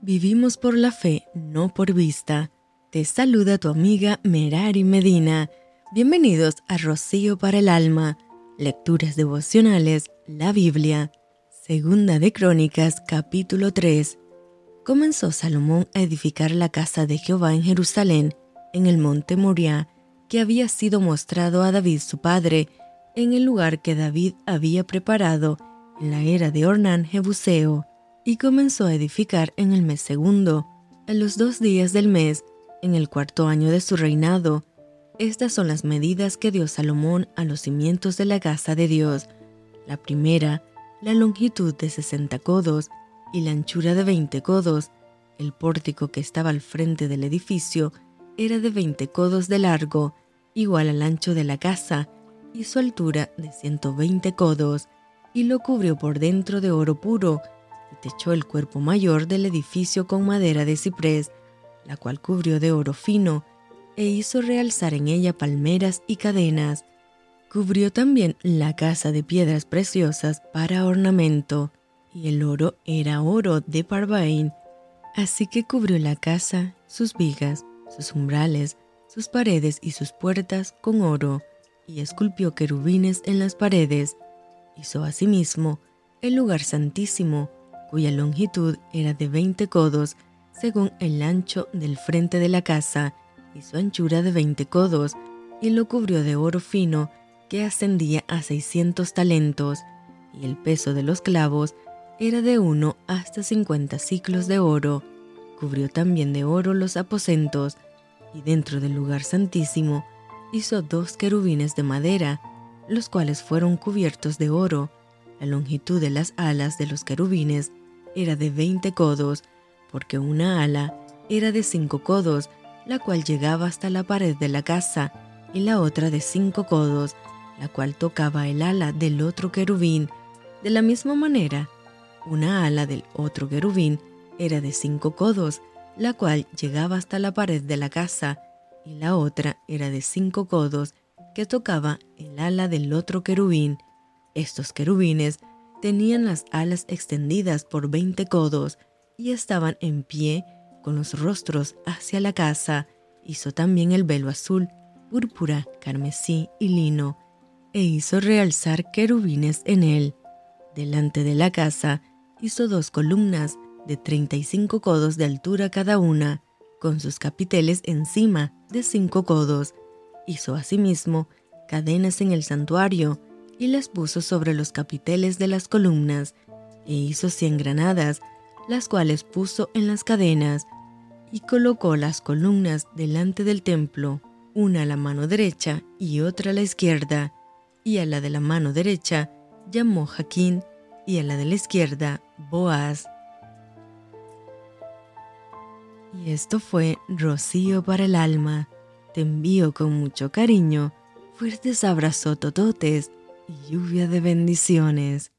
Vivimos por la fe, no por vista. Te saluda tu amiga Merari Medina. Bienvenidos a Rocío para el Alma, Lecturas Devocionales, la Biblia. Segunda de Crónicas, capítulo 3. Comenzó Salomón a edificar la casa de Jehová en Jerusalén, en el monte Moriah, que había sido mostrado a David su padre, en el lugar que David había preparado en la era de Ornán Jebuseo y comenzó a edificar en el mes segundo, en los dos días del mes, en el cuarto año de su reinado. Estas son las medidas que dio Salomón a los cimientos de la casa de Dios. La primera, la longitud de 60 codos y la anchura de 20 codos. El pórtico que estaba al frente del edificio era de 20 codos de largo, igual al ancho de la casa, y su altura de 120 codos, y lo cubrió por dentro de oro puro, techó el cuerpo mayor del edificio con madera de ciprés, la cual cubrió de oro fino, e hizo realzar en ella palmeras y cadenas. Cubrió también la casa de piedras preciosas para ornamento, y el oro era oro de Parvain. Así que cubrió la casa, sus vigas, sus umbrales, sus paredes y sus puertas con oro, y esculpió querubines en las paredes. Hizo asimismo el lugar santísimo, cuya longitud era de 20 codos, según el ancho del frente de la casa, y su anchura de 20 codos, y lo cubrió de oro fino, que ascendía a 600 talentos, y el peso de los clavos era de uno hasta 50 ciclos de oro. Cubrió también de oro los aposentos, y dentro del lugar santísimo hizo dos querubines de madera, los cuales fueron cubiertos de oro. La longitud de las alas de los querubines era de 20 codos, porque una ala era de 5 codos, la cual llegaba hasta la pared de la casa, y la otra de 5 codos, la cual tocaba el ala del otro querubín. De la misma manera, una ala del otro querubín era de 5 codos, la cual llegaba hasta la pared de la casa, y la otra era de 5 codos, que tocaba el ala del otro querubín. Estos querubines Tenían las alas extendidas por veinte codos y estaban en pie con los rostros hacia la casa. Hizo también el velo azul, púrpura, carmesí y lino, e hizo realzar querubines en él. Delante de la casa hizo dos columnas de treinta y cinco codos de altura cada una, con sus capiteles encima de cinco codos. Hizo asimismo cadenas en el santuario, y las puso sobre los capiteles de las columnas, e hizo cien granadas, las cuales puso en las cadenas, y colocó las columnas delante del templo, una a la mano derecha y otra a la izquierda, y a la de la mano derecha llamó Jaquín, y a la de la izquierda Boaz. Y esto fue Rocío para el alma. Te envío con mucho cariño, fuertes abrazos tototes lluvia de bendiciones.